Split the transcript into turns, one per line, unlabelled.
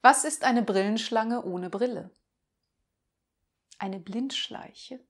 Was ist eine Brillenschlange ohne Brille? Eine Blindschleiche.